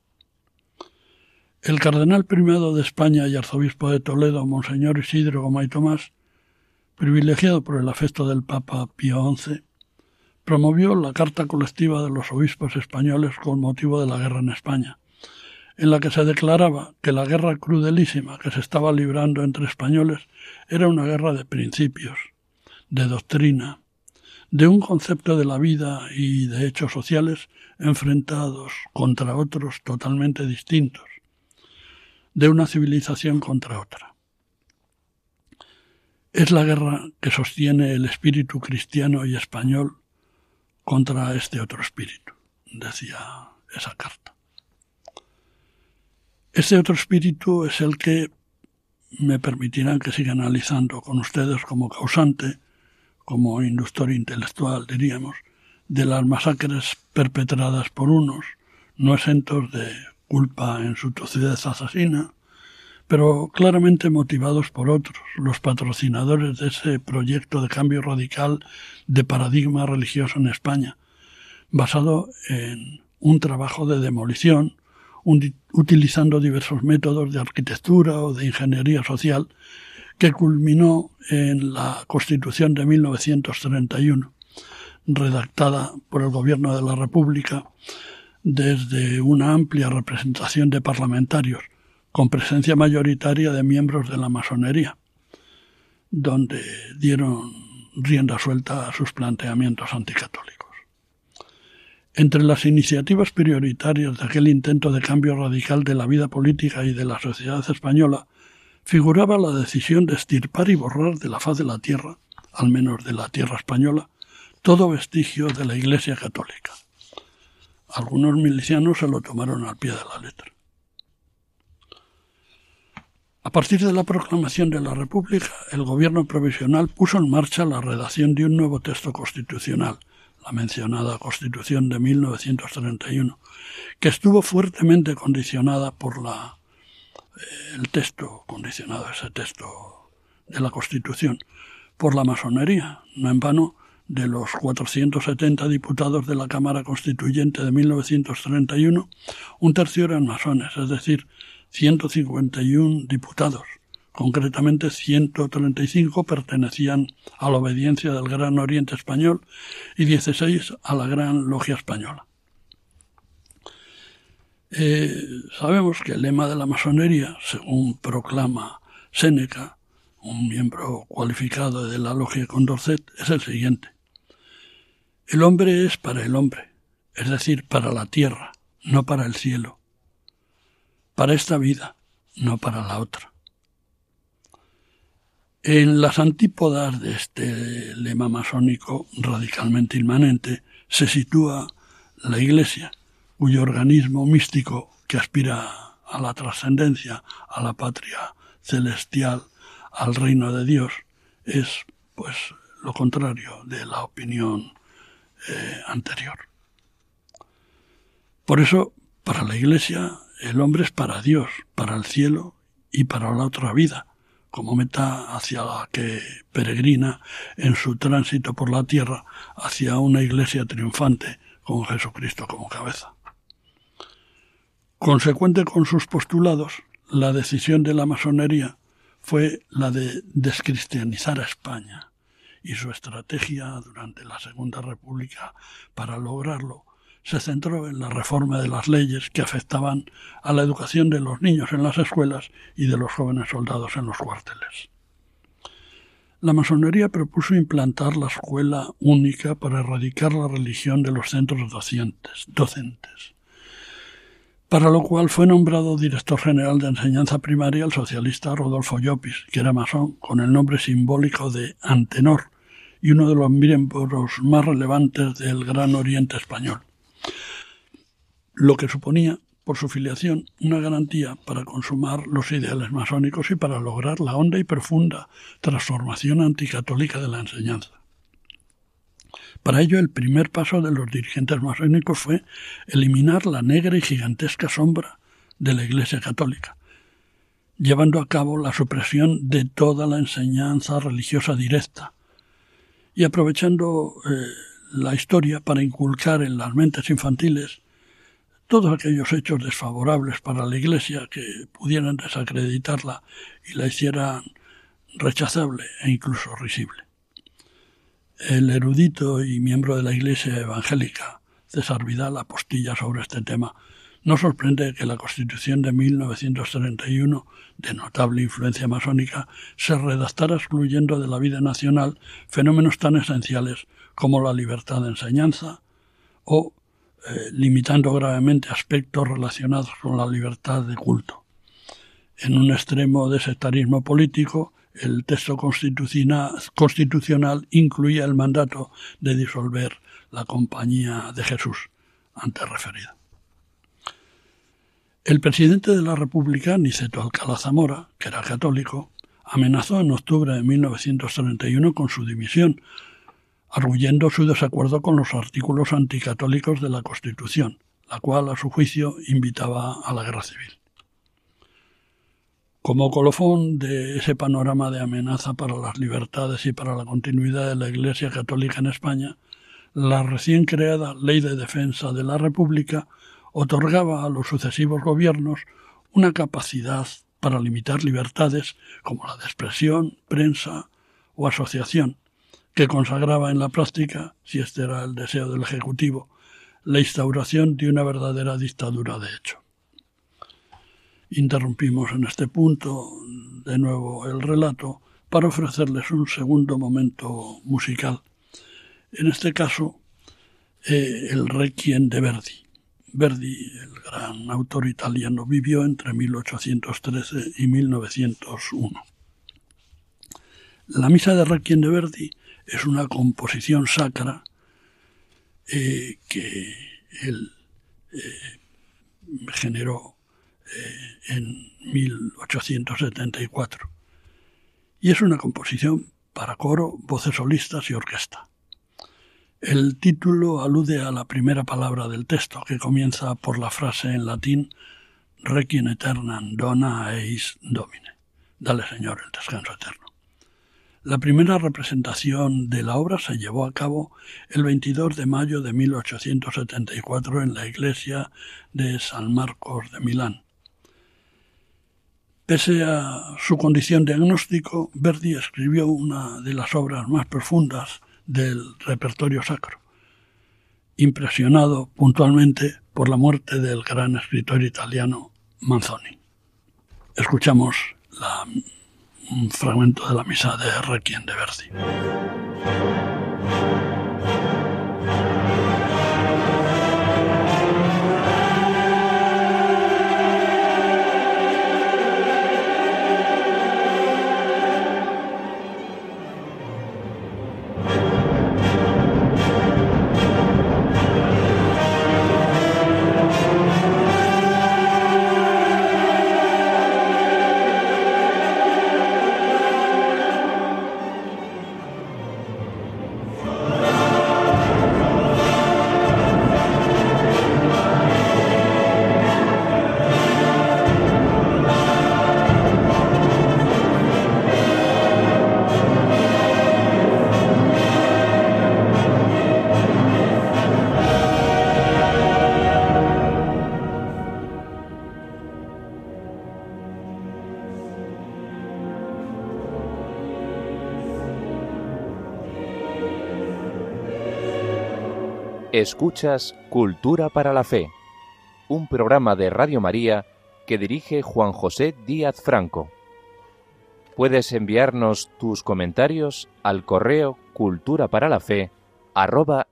El cardenal primado de España y arzobispo de Toledo, Monseñor Isidro Gomay Tomás, privilegiado por el afecto del Papa Pío XI, promovió la Carta Colectiva de los Obispos Españoles con motivo de la guerra en España, en la que se declaraba que la guerra crudelísima que se estaba librando entre españoles era una guerra de principios, de doctrina, de un concepto de la vida y de hechos sociales enfrentados contra otros totalmente distintos, de una civilización contra otra. Es la guerra que sostiene el espíritu cristiano y español contra este otro espíritu, decía esa carta. Este otro espíritu es el que me permitirán que siga analizando con ustedes como causante como inductor intelectual, diríamos, de las masacres perpetradas por unos, no exentos de culpa en su tocidez asesina, pero claramente motivados por otros, los patrocinadores de ese proyecto de cambio radical de paradigma religioso en España, basado en un trabajo de demolición, utilizando diversos métodos de arquitectura o de ingeniería social que culminó en la Constitución de 1931, redactada por el Gobierno de la República desde una amplia representación de parlamentarios, con presencia mayoritaria de miembros de la masonería, donde dieron rienda suelta a sus planteamientos anticatólicos. Entre las iniciativas prioritarias de aquel intento de cambio radical de la vida política y de la sociedad española figuraba la decisión de estirpar y borrar de la faz de la tierra, al menos de la tierra española, todo vestigio de la Iglesia católica. Algunos milicianos se lo tomaron al pie de la letra. A partir de la proclamación de la República, el gobierno provisional puso en marcha la redacción de un nuevo texto constitucional, la mencionada Constitución de 1931, que estuvo fuertemente condicionada por la el texto, condicionado ese texto de la Constitución, por la masonería. No en vano, de los 470 diputados de la Cámara Constituyente de 1931, un tercio eran masones, es decir, 151 diputados. Concretamente, 135 pertenecían a la obediencia del Gran Oriente Español y 16 a la Gran Logia Española. Eh, sabemos que el lema de la masonería, según proclama Séneca, un miembro cualificado de la logia Condorcet, es el siguiente. El hombre es para el hombre, es decir, para la tierra, no para el cielo. Para esta vida, no para la otra. En las antípodas de este lema masónico radicalmente inmanente se sitúa la Iglesia, cuyo organismo místico que aspira a la trascendencia, a la patria celestial, al reino de Dios, es pues lo contrario de la opinión eh, anterior. Por eso, para la Iglesia, el hombre es para Dios, para el cielo y para la otra vida, como meta hacia la que peregrina en su tránsito por la tierra hacia una iglesia triunfante con Jesucristo como cabeza. Consecuente con sus postulados, la decisión de la masonería fue la de descristianizar a España y su estrategia durante la Segunda República para lograrlo se centró en la reforma de las leyes que afectaban a la educación de los niños en las escuelas y de los jóvenes soldados en los cuarteles. La masonería propuso implantar la escuela única para erradicar la religión de los centros docentes, docentes para lo cual fue nombrado director general de enseñanza primaria el socialista Rodolfo Llopis, que era masón, con el nombre simbólico de Antenor y uno de los miembros más relevantes del Gran Oriente español, lo que suponía, por su filiación, una garantía para consumar los ideales masónicos y para lograr la honda y profunda transformación anticatólica de la enseñanza. Para ello, el primer paso de los dirigentes masónicos fue eliminar la negra y gigantesca sombra de la Iglesia Católica, llevando a cabo la supresión de toda la enseñanza religiosa directa y aprovechando eh, la historia para inculcar en las mentes infantiles todos aquellos hechos desfavorables para la Iglesia que pudieran desacreditarla y la hicieran rechazable e incluso risible. El erudito y miembro de la Iglesia evangélica César Vidal apostilla sobre este tema. No sorprende que la Constitución de 1931, de notable influencia masónica, se redactara excluyendo de la vida nacional fenómenos tan esenciales como la libertad de enseñanza o eh, limitando gravemente aspectos relacionados con la libertad de culto. En un extremo de sectarismo político, el texto constitucional incluía el mandato de disolver la Compañía de Jesús, antes referida. El presidente de la República, Niceto Alcalá Zamora, que era católico, amenazó en octubre de 1931 con su dimisión, arguyendo su desacuerdo con los artículos anticatólicos de la Constitución, la cual, a su juicio, invitaba a la guerra civil. Como colofón de ese panorama de amenaza para las libertades y para la continuidad de la Iglesia Católica en España, la recién creada Ley de Defensa de la República otorgaba a los sucesivos gobiernos una capacidad para limitar libertades como la de expresión, prensa o asociación, que consagraba en la práctica, si este era el deseo del Ejecutivo, la instauración de una verdadera dictadura de hecho. Interrumpimos en este punto de nuevo el relato para ofrecerles un segundo momento musical. En este caso, eh, el Requiem de Verdi. Verdi, el gran autor italiano, vivió entre 1813 y 1901. La misa de Requiem de Verdi es una composición sacra eh, que él eh, generó en 1874. Y es una composición para coro, voces solistas y orquesta. El título alude a la primera palabra del texto, que comienza por la frase en latín Requiem aeternam dona eis domine. Dale, Señor, el descanso eterno. La primera representación de la obra se llevó a cabo el 22 de mayo de 1874 en la iglesia de San Marcos de Milán. Pese a su condición de agnóstico, Verdi escribió una de las obras más profundas del repertorio sacro, impresionado puntualmente por la muerte del gran escritor italiano Manzoni. Escuchamos un fragmento de la misa de Requiem de Verdi. Escuchas Cultura para la Fe, un programa de Radio María que dirige Juan José Díaz Franco. Puedes enviarnos tus comentarios al correo cultura para la fe arroba.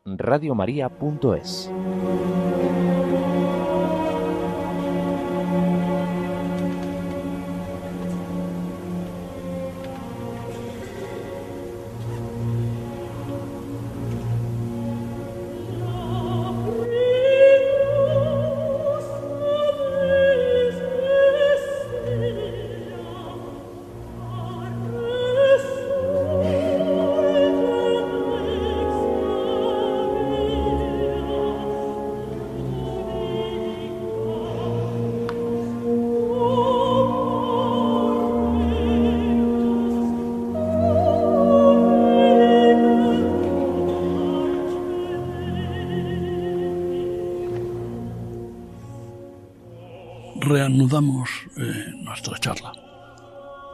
Eh, nuestra charla.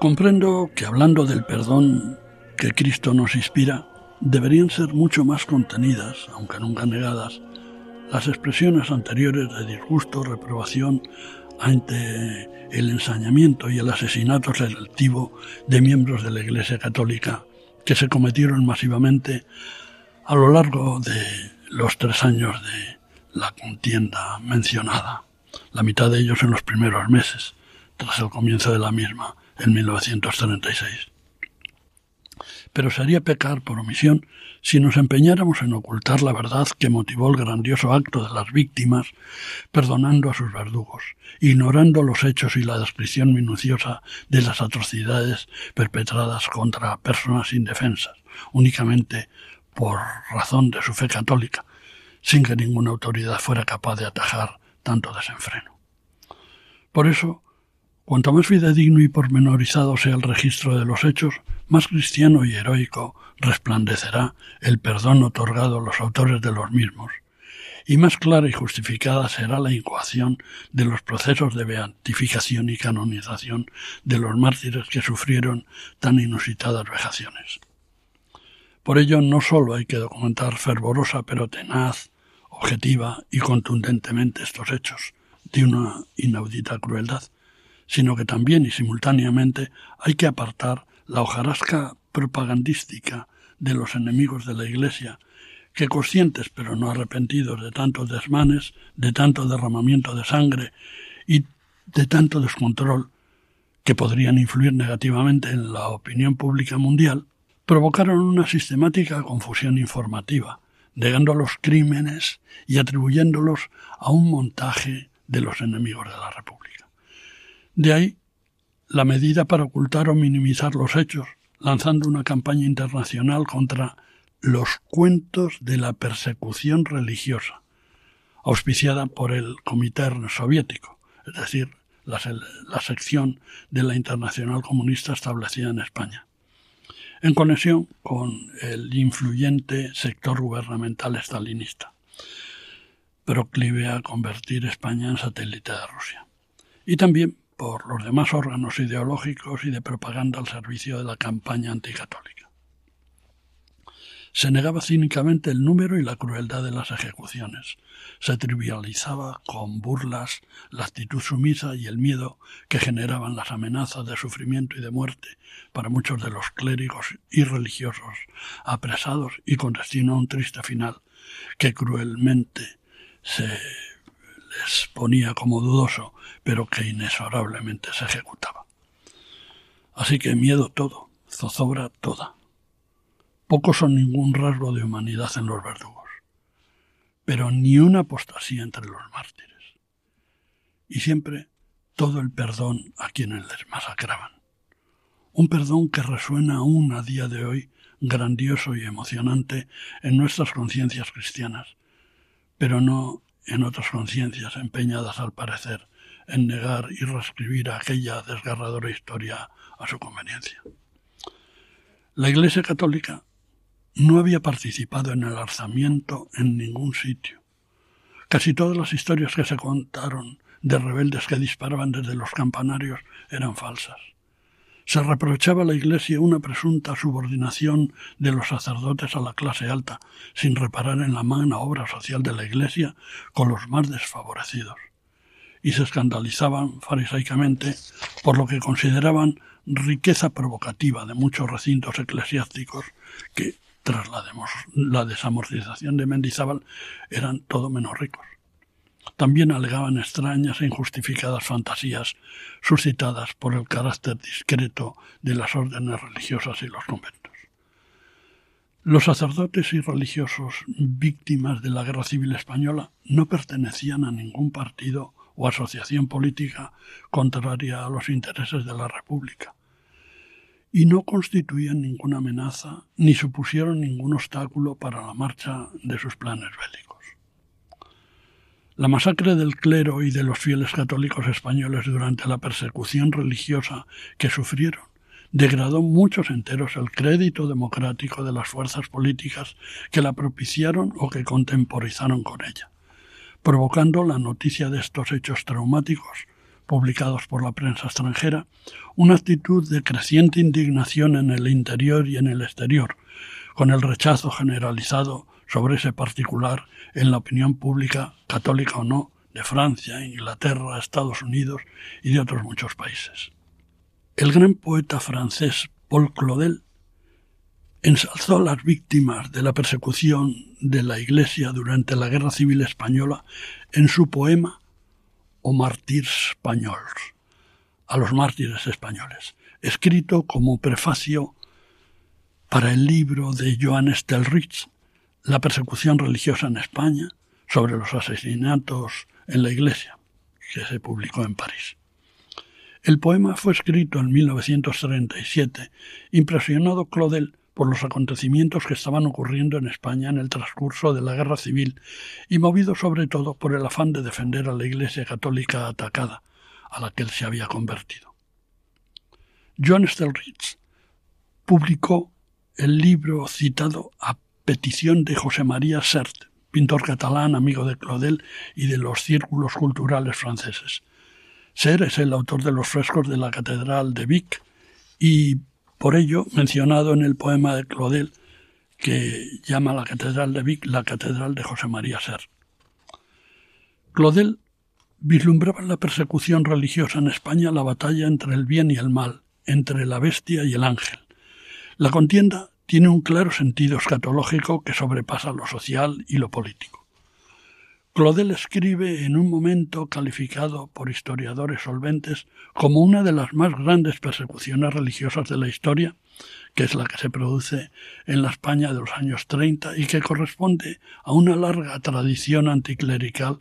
Comprendo que hablando del perdón que Cristo nos inspira, deberían ser mucho más contenidas, aunque nunca negadas, las expresiones anteriores de disgusto, reprobación ante el ensañamiento y el asesinato selectivo de miembros de la Iglesia Católica que se cometieron masivamente a lo largo de los tres años de la contienda mencionada la mitad de ellos en los primeros meses, tras el comienzo de la misma, en 1936. Pero sería pecar por omisión si nos empeñáramos en ocultar la verdad que motivó el grandioso acto de las víctimas, perdonando a sus verdugos, ignorando los hechos y la descripción minuciosa de las atrocidades perpetradas contra personas indefensas, únicamente por razón de su fe católica, sin que ninguna autoridad fuera capaz de atajar tanto desenfreno. Por eso, cuanto más fidedigno y pormenorizado sea el registro de los hechos, más cristiano y heroico resplandecerá el perdón otorgado a los autores de los mismos, y más clara y justificada será la incoación de los procesos de beatificación y canonización de los mártires que sufrieron tan inusitadas vejaciones. Por ello, no sólo hay que documentar fervorosa pero tenaz objetiva y contundentemente estos hechos de una inaudita crueldad, sino que también y simultáneamente hay que apartar la hojarasca propagandística de los enemigos de la Iglesia, que conscientes pero no arrepentidos de tantos desmanes, de tanto derramamiento de sangre y de tanto descontrol que podrían influir negativamente en la opinión pública mundial, provocaron una sistemática confusión informativa, negando los crímenes y atribuyéndolos a un montaje de los enemigos de la República. De ahí la medida para ocultar o minimizar los hechos, lanzando una campaña internacional contra los cuentos de la persecución religiosa, auspiciada por el Comité Soviético, es decir, la, la sección de la Internacional Comunista establecida en España en conexión con el influyente sector gubernamental estalinista, proclive a convertir España en satélite de Rusia, y también por los demás órganos ideológicos y de propaganda al servicio de la campaña anticatólica. Se negaba cínicamente el número y la crueldad de las ejecuciones. Se trivializaba con burlas la actitud sumisa y el miedo que generaban las amenazas de sufrimiento y de muerte para muchos de los clérigos y religiosos apresados y con destino a un triste final que cruelmente se les ponía como dudoso, pero que inexorablemente se ejecutaba. Así que miedo todo, zozobra toda. Pocos son ningún rasgo de humanidad en los verdugos, pero ni una apostasía entre los mártires. Y siempre todo el perdón a quienes les masacraban. Un perdón que resuena aún a día de hoy grandioso y emocionante en nuestras conciencias cristianas, pero no en otras conciencias empeñadas al parecer en negar y reescribir aquella desgarradora historia a su conveniencia. La Iglesia Católica no había participado en el alzamiento en ningún sitio. Casi todas las historias que se contaron de rebeldes que disparaban desde los campanarios eran falsas. Se reprochaba a la Iglesia una presunta subordinación de los sacerdotes a la clase alta, sin reparar en la magna obra social de la Iglesia con los más desfavorecidos. Y se escandalizaban farisaicamente por lo que consideraban riqueza provocativa de muchos recintos eclesiásticos que, tras la, desamortización de Mendizábal, eran todo menos ricos. También alegaban extrañas e injustificadas fantasías suscitadas por el carácter discreto de las órdenes religiosas y los conventos. Los sacerdotes y religiosos víctimas de la Guerra Civil Española no pertenecían a ningún partido o asociación política contraria a los intereses de la República y no constituían ninguna amenaza ni supusieron ningún obstáculo para la marcha de sus planes bélicos. La masacre del clero y de los fieles católicos españoles durante la persecución religiosa que sufrieron degradó muchos enteros el crédito democrático de las fuerzas políticas que la propiciaron o que contemporizaron con ella, provocando la noticia de estos hechos traumáticos publicados por la prensa extranjera, una actitud de creciente indignación en el interior y en el exterior, con el rechazo generalizado sobre ese particular en la opinión pública, católica o no, de Francia, Inglaterra, Estados Unidos y de otros muchos países. El gran poeta francés Paul Claudel ensalzó a las víctimas de la persecución de la Iglesia durante la Guerra Civil Española en su poema O mártires españols, a los mártires españoles, escrito como prefacio para el libro de Joan Stelrich, la persecución religiosa en España, sobre los asesinatos en la Iglesia, que se publicó en París. El poema fue escrito en 1937, impresionado Claudel por los acontecimientos que estaban ocurriendo en España en el transcurso de la guerra civil y movido sobre todo por el afán de defender a la Iglesia católica atacada, a la que él se había convertido. John Stelrich publicó el libro citado a petición de José María Sert, pintor catalán, amigo de Claudel y de los círculos culturales franceses. Sert es el autor de los frescos de la Catedral de Vic y por ello mencionado en el poema de Claudel que llama la Catedral de Vic la Catedral de José María Sert. Claudel vislumbraba en la persecución religiosa en España la batalla entre el bien y el mal, entre la bestia y el ángel. La contienda tiene un claro sentido escatológico que sobrepasa lo social y lo político. Claudel escribe en un momento calificado por historiadores solventes como una de las más grandes persecuciones religiosas de la historia, que es la que se produce en la España de los años 30 y que corresponde a una larga tradición anticlerical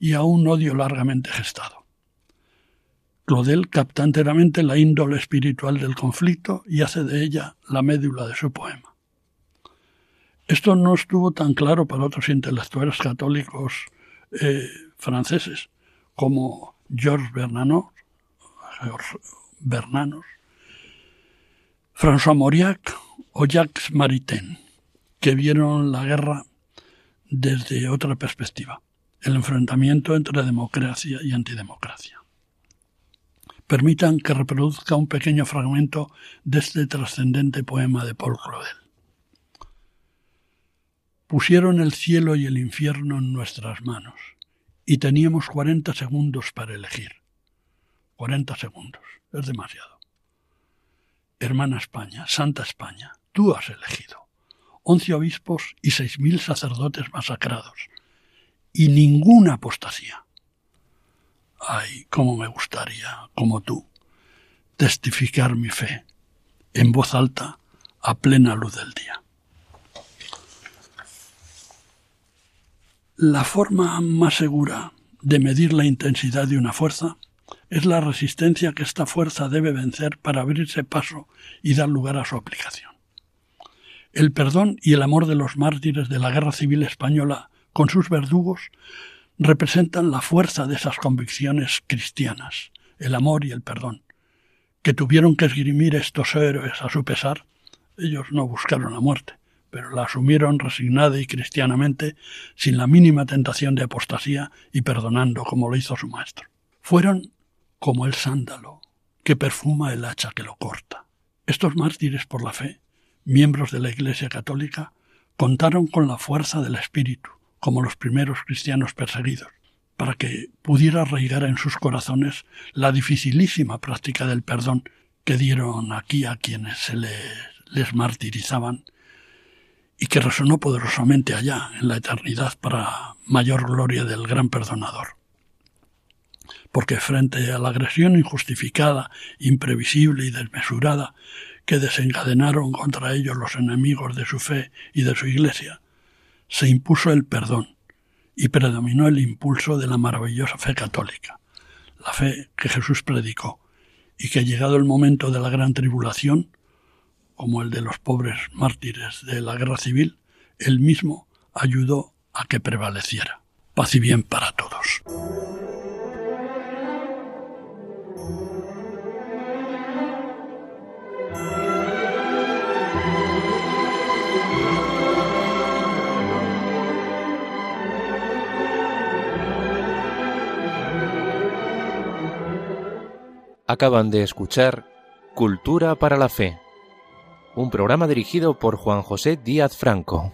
y a un odio largamente gestado. Claudel capta enteramente la índole espiritual del conflicto y hace de ella la médula de su poema. Esto no estuvo tan claro para otros intelectuales católicos eh, franceses como Georges Bernanos, Bernanos, François Mauriac o Jacques Maritain, que vieron la guerra desde otra perspectiva, el enfrentamiento entre democracia y antidemocracia permitan que reproduzca un pequeño fragmento de este trascendente poema de Paul Claudel. Pusieron el cielo y el infierno en nuestras manos y teníamos cuarenta segundos para elegir. Cuarenta segundos, es demasiado. Hermana España, Santa España, tú has elegido. Once obispos y seis mil sacerdotes masacrados. Y ninguna apostasía. Ay, cómo me gustaría, como tú, testificar mi fe en voz alta a plena luz del día. La forma más segura de medir la intensidad de una fuerza es la resistencia que esta fuerza debe vencer para abrirse paso y dar lugar a su aplicación. El perdón y el amor de los mártires de la Guerra Civil Española con sus verdugos representan la fuerza de esas convicciones cristianas, el amor y el perdón, que tuvieron que esgrimir estos héroes a su pesar. Ellos no buscaron la muerte, pero la asumieron resignada y cristianamente, sin la mínima tentación de apostasía y perdonando como lo hizo su maestro. Fueron como el sándalo, que perfuma el hacha que lo corta. Estos mártires por la fe, miembros de la Iglesia Católica, contaron con la fuerza del Espíritu, como los primeros cristianos perseguidos, para que pudiera arraigar en sus corazones la dificilísima práctica del perdón que dieron aquí a quienes se les, les martirizaban y que resonó poderosamente allá, en la eternidad, para mayor gloria del gran perdonador. Porque frente a la agresión injustificada, imprevisible y desmesurada que desencadenaron contra ellos los enemigos de su fe y de su Iglesia, se impuso el perdón y predominó el impulso de la maravillosa fe católica, la fe que Jesús predicó y que llegado el momento de la gran tribulación como el de los pobres mártires de la guerra civil, él mismo ayudó a que prevaleciera. Paz y bien para todos. Acaban de escuchar Cultura para la Fe un programa dirigido por Juan José Díaz Franco.